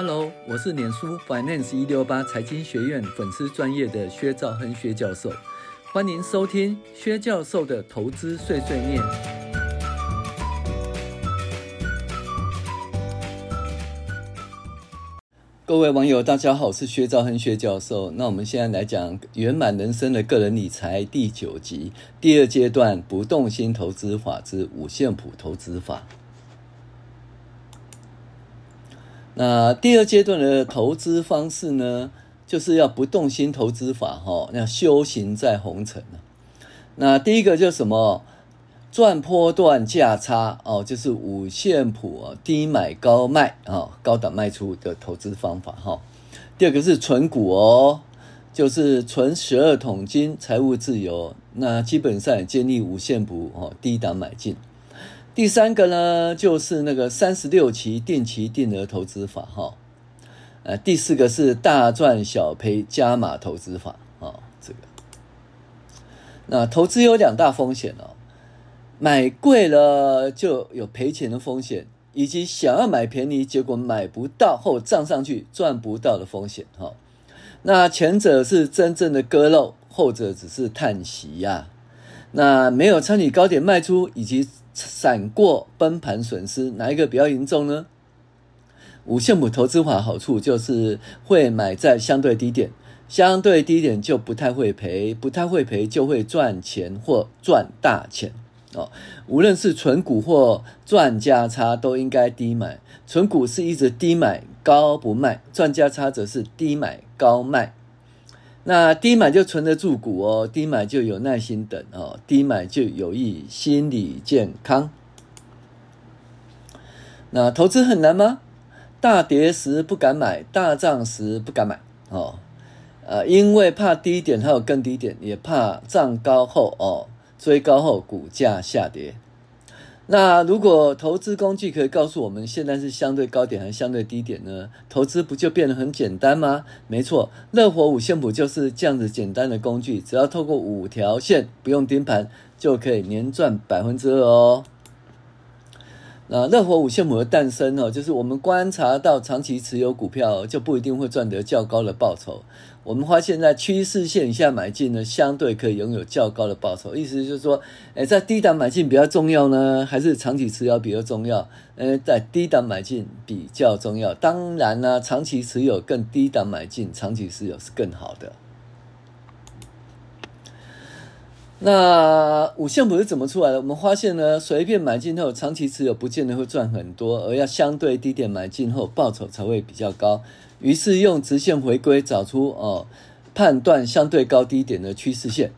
Hello，我是脸书 Finance 一六八财经学院粉丝专业的薛兆亨薛教授，欢迎收听薛教授的投资碎碎念。各位网友，大家好，我是薛兆亨薛教授。那我们现在来讲圆满人生的个人理财第九集，第二阶段不动心投资法之五线谱投资法。那第二阶段的投资方式呢，就是要不动心投资法哈，要修行在红尘。那第一个就是什么？赚波段价差哦，就是五线谱啊，低买高卖啊，高档卖出的投资方法哈。第二个是存股哦，就是存十二桶金，财务自由。那基本上也建立五线谱哦，低档买进。第三个呢，就是那个三十六期定期定额投资法哈，呃，第四个是大赚小赔加码投资法啊，这个。那投资有两大风险哦，买贵了就有赔钱的风险，以及想要买便宜结果买不到后涨上去赚不到的风险哈。那前者是真正的割肉，后者只是叹息呀。那没有参与高点卖出以及。闪过崩盘损失，哪一个比较严重呢？五线谱投资法好处就是会买在相对低点，相对低点就不太会赔，不太会赔就会赚钱或赚大钱哦。无论是存股或赚价差，都应该低买。存股是一直低买高不卖，赚价差则是低买高卖。那低买就存得住股哦，低买就有耐心等哦，低买就有益心理健康。那投资很难吗？大跌时不敢买，大涨时不敢买哦，呃，因为怕低点还有更低点，也怕涨高后哦，追高后股价下跌。那如果投资工具可以告诉我们现在是相对高点还是相对低点呢？投资不就变得很简单吗？没错，乐活五线谱就是这样子简单的工具，只要透过五条线，不用盯盘，就可以年赚百分之二哦。那乐活五线谱的诞生哦，就是我们观察到长期持有股票就不一定会赚得较高的报酬。我们发现，在趋势线以下买进呢，相对可以拥有较高的报酬。意思就是说，诶，在低档买进比较重要呢，还是长期持有比较重要？诶，在低档买进比较重要。当然呢，长期持有更低档买进，长期持有是更好的。那五线谱是怎么出来的？我们发现呢，随便买进后，长期持有不见得会赚很多，而要相对低点买进后，报酬才会比较高。于是用直线回归找出哦，判断相对高低点的趋势线。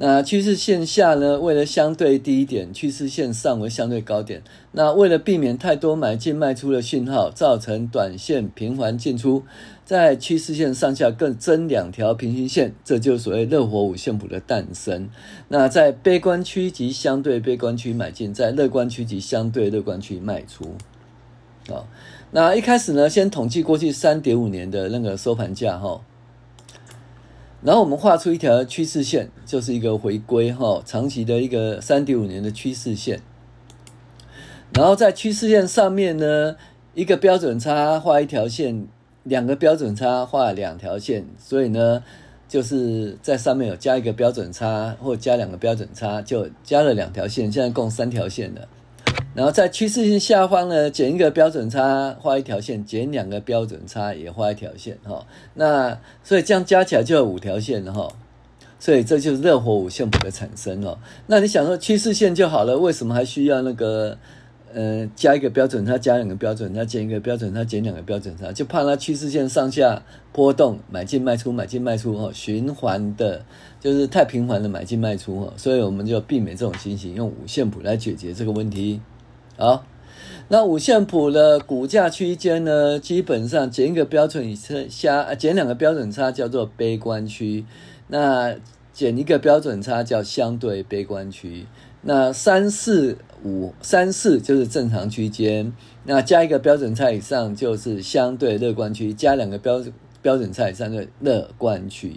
那趋势线下呢，为了相对低点，趋势线上为相对高点。那为了避免太多买进卖出的讯号，造成短线频繁进出，在趋势线上下各增两条平行线，这就是所谓热火五线谱的诞生。那在悲观区及相对悲观区买进，在乐观区及相对乐观区卖出。啊，那一开始呢，先统计过去三点五年的那个收盘价哈。然后我们画出一条趋势线，就是一个回归哈，长期的一个三点五年的趋势线。然后在趋势线上面呢，一个标准差画一条线，两个标准差画两条线，所以呢，就是在上面有加一个标准差或加两个标准差，就加了两条线，现在共三条线了。然后在趋势线下方呢，减一个标准差，画一条线；减两个标准差，也画一条线。哈，那所以这样加起来就有五条线了。哈，所以这就是热火五线谱的产生哦。那你想说趋势线就好了，为什么还需要那个呃加一个标准差，加两个标准差，减一个标准差，减两个标准差？就怕它趋势线上下波动，买进卖出，买进卖出，哈，循环的，就是太频繁的买进卖出，哈。所以我们就避免这种情形，用五线谱来解决这个问题。好，那五线谱的股价区间呢，基本上减一个标准差，减两个标准差叫做悲观区，那减一个标准差叫相对悲观区，那三四五三四就是正常区间，那加一个标准差以上就是相对乐观区，加两个标标准差以上的乐观区。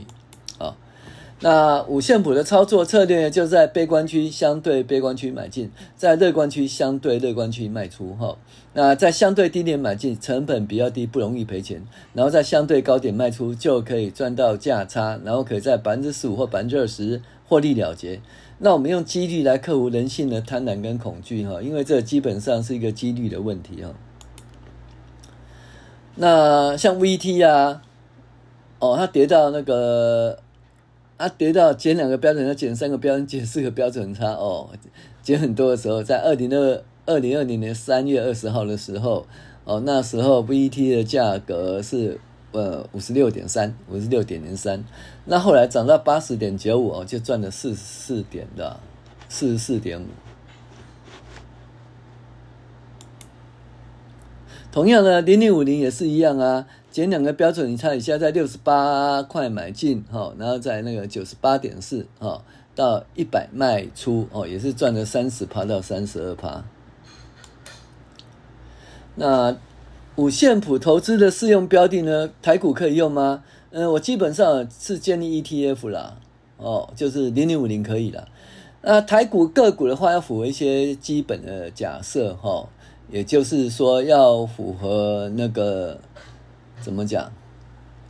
那五线谱的操作策略就在悲观区相对悲观区买进，在乐观区相对乐观区卖出哈。那在相对低点买进，成本比较低，不容易赔钱；然后在相对高点卖出，就可以赚到价差，然后可以在百分之十五或百分之二十获利了结。那我们用几率来克服人性的贪婪跟恐惧哈，因为这基本上是一个几率的问题哈。那像 VT 啊，哦，它跌到那个。它、啊、跌到减两个标准要，减三个标准，减四个标准差哦，减很多的时候，在二零二二零二零年三月二十号的时候，哦，那时候 VT 的价格是呃五十六点三，五十六点零三，那后来涨到八十点九五哦，就赚了四十四点的四十四点五。同样的，零零五零也是一样啊。减两个标准，你猜一下，在六十八块买进，哈，然后在那个九十八点四，哈，到一百卖出，哦，也是赚了三十趴到三十二趴。那五线谱投资的适用标的呢？台股可以用吗？嗯，我基本上是建立 ETF 啦，哦，就是零零五零可以啦。那台股个股的话，要符合一些基本的假设，哈，也就是说要符合那个。怎么讲？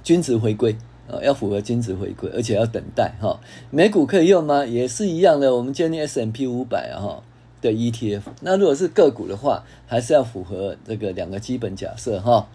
均值回归啊，要符合均值回归，而且要等待哈。美股可以用吗？也是一样的。我们建立 S&P 五百啊哈的 ETF。那如果是个股的话，还是要符合这个两个基本假设哈。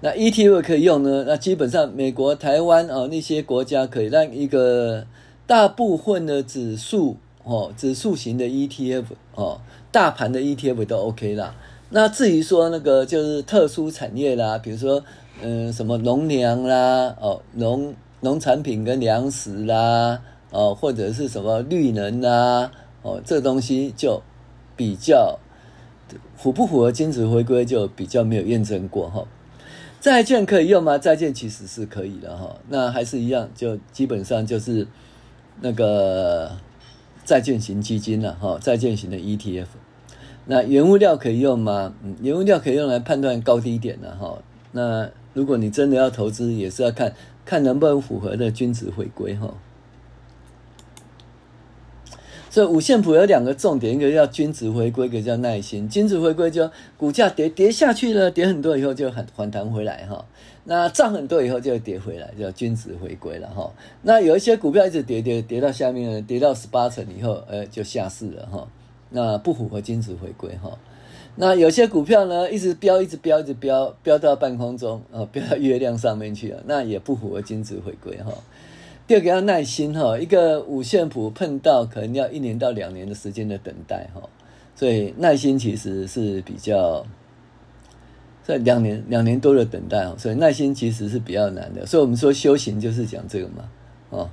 那 ETF 可以用呢？那基本上美国、台湾啊那些国家可以让一个大部分的指数哦，指数型的 ETF 哦，大盘的 ETF 都 OK 啦。那至于说那个就是特殊产业啦，比如说。嗯，什么农粮啦，哦，农农产品跟粮食啦，哦，或者是什么绿能啦，哦，这东西就比较符不符合均值回归，就比较没有验证过哈。债券可以用吗？债券其实是可以的哈。那还是一样，就基本上就是那个债券型基金了哈，债券型的 ETF。那原物料可以用吗？嗯，原物料可以用来判断高低点的哈。那如果你真的要投资，也是要看看能不能符合的均值回归哈。所以五线谱有两个重点，一个叫均值回归，一个叫耐心。均值回归就股价跌跌下去了，跌很多以后就很反弹回来哈。那涨很多以后就跌回来，叫均值回归了哈。那有一些股票一直跌跌跌到下面，跌到十八层以后，呃，就下市了哈。那不符合均值回归哈。那有些股票呢，一直飙，一直飙，一直飙，飙到半空中，啊，飙到月亮上面去了，那也不符合均值回归哈。第二个要耐心哈，一个五线谱碰到可能要一年到两年的时间的等待哈，所以耐心其实是比较，在两年两年多的等待，所以耐心其实是比较难的。所以我们说修行就是讲这个嘛，哦。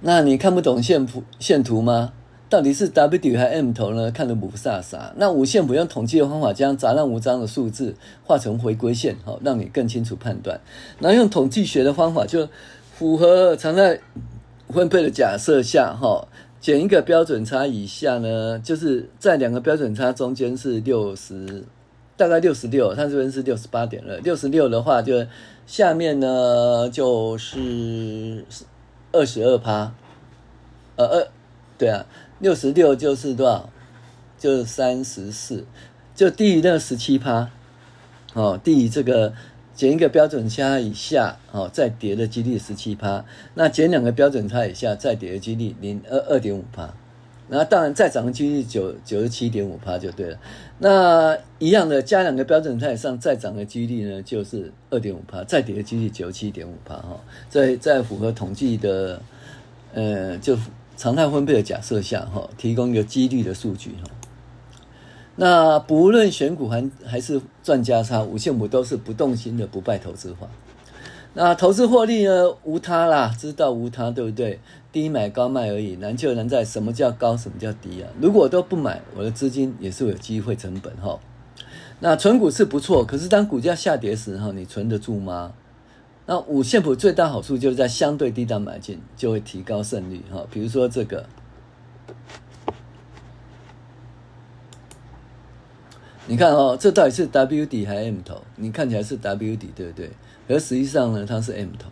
那你看不懂线谱线图吗？到底是 W 还 M 头呢？看得雾煞煞。那五线谱用统计的方法将杂乱无章的数字画成回归线，好，让你更清楚判断。然后用统计学的方法，就符合常态分配的假设下，哈，减一个标准差以下呢，就是在两个标准差中间是六十，大概六十六，它这边是六十八点二，六十六的话，就下面呢就是二十二趴，呃二，对啊。六十六就是多少？就是三十四，就低于那十七趴，哦，低于这个减一个标准差以下，哦，再跌的几率十七趴。那减两个标准差以下，再跌的几率零二二点五趴。那当然再涨的几率九九十七点五趴就对了。那一样的加两个标准差以上，再涨的几率呢，就是二点五趴，再跌的几率九十七点五趴哈。在在符合统计的，呃，就。常态分配的假设下，哈，提供一个几率的数据，哈。那不论选股还还是赚价差，五线谱都是不动心的不败投资法。那投资获利呢，无他啦，知道无他，对不对？低买高卖而已，难就难在什么叫高，什么叫低啊？如果都不买，我的资金也是有机会成本，哈。那存股是不错，可是当股价下跌时，哈，你存得住吗？那五线谱最大好处就是在相对低档买进，就会提高胜率哈。比如说这个，你看哦，这到底是 W 底还是 M 头？你看起来是 W 底，对不对？而实际上呢，它是 M 头。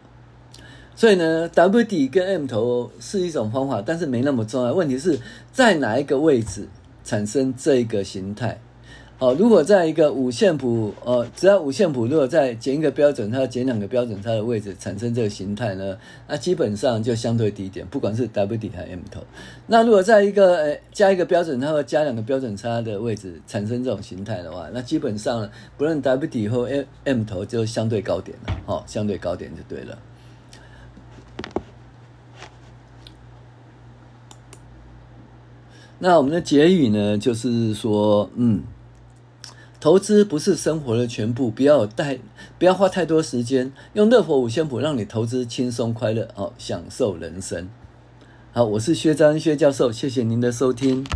所以呢，W 底跟 M 头是一种方法，但是没那么重要。问题是在哪一个位置产生这个形态？哦，如果在一个五线谱，呃，只要五线谱，如果在减一个标准它、减两个标准差的位置产生这个形态呢，那基本上就相对低点，不管是 W 底还是 M 头。那如果在一个呃加一个标准它会加两个标准差的位置产生这种形态的话，那基本上呢不论 W 底或 M M 头就相对高点了，哦，相对高点就对了。那我们的结语呢，就是说，嗯。投资不是生活的全部，不要带，不要花太多时间，用乐活五线谱让你投资轻松快乐，哦享受人生。好，我是薛章薛教授，谢谢您的收听。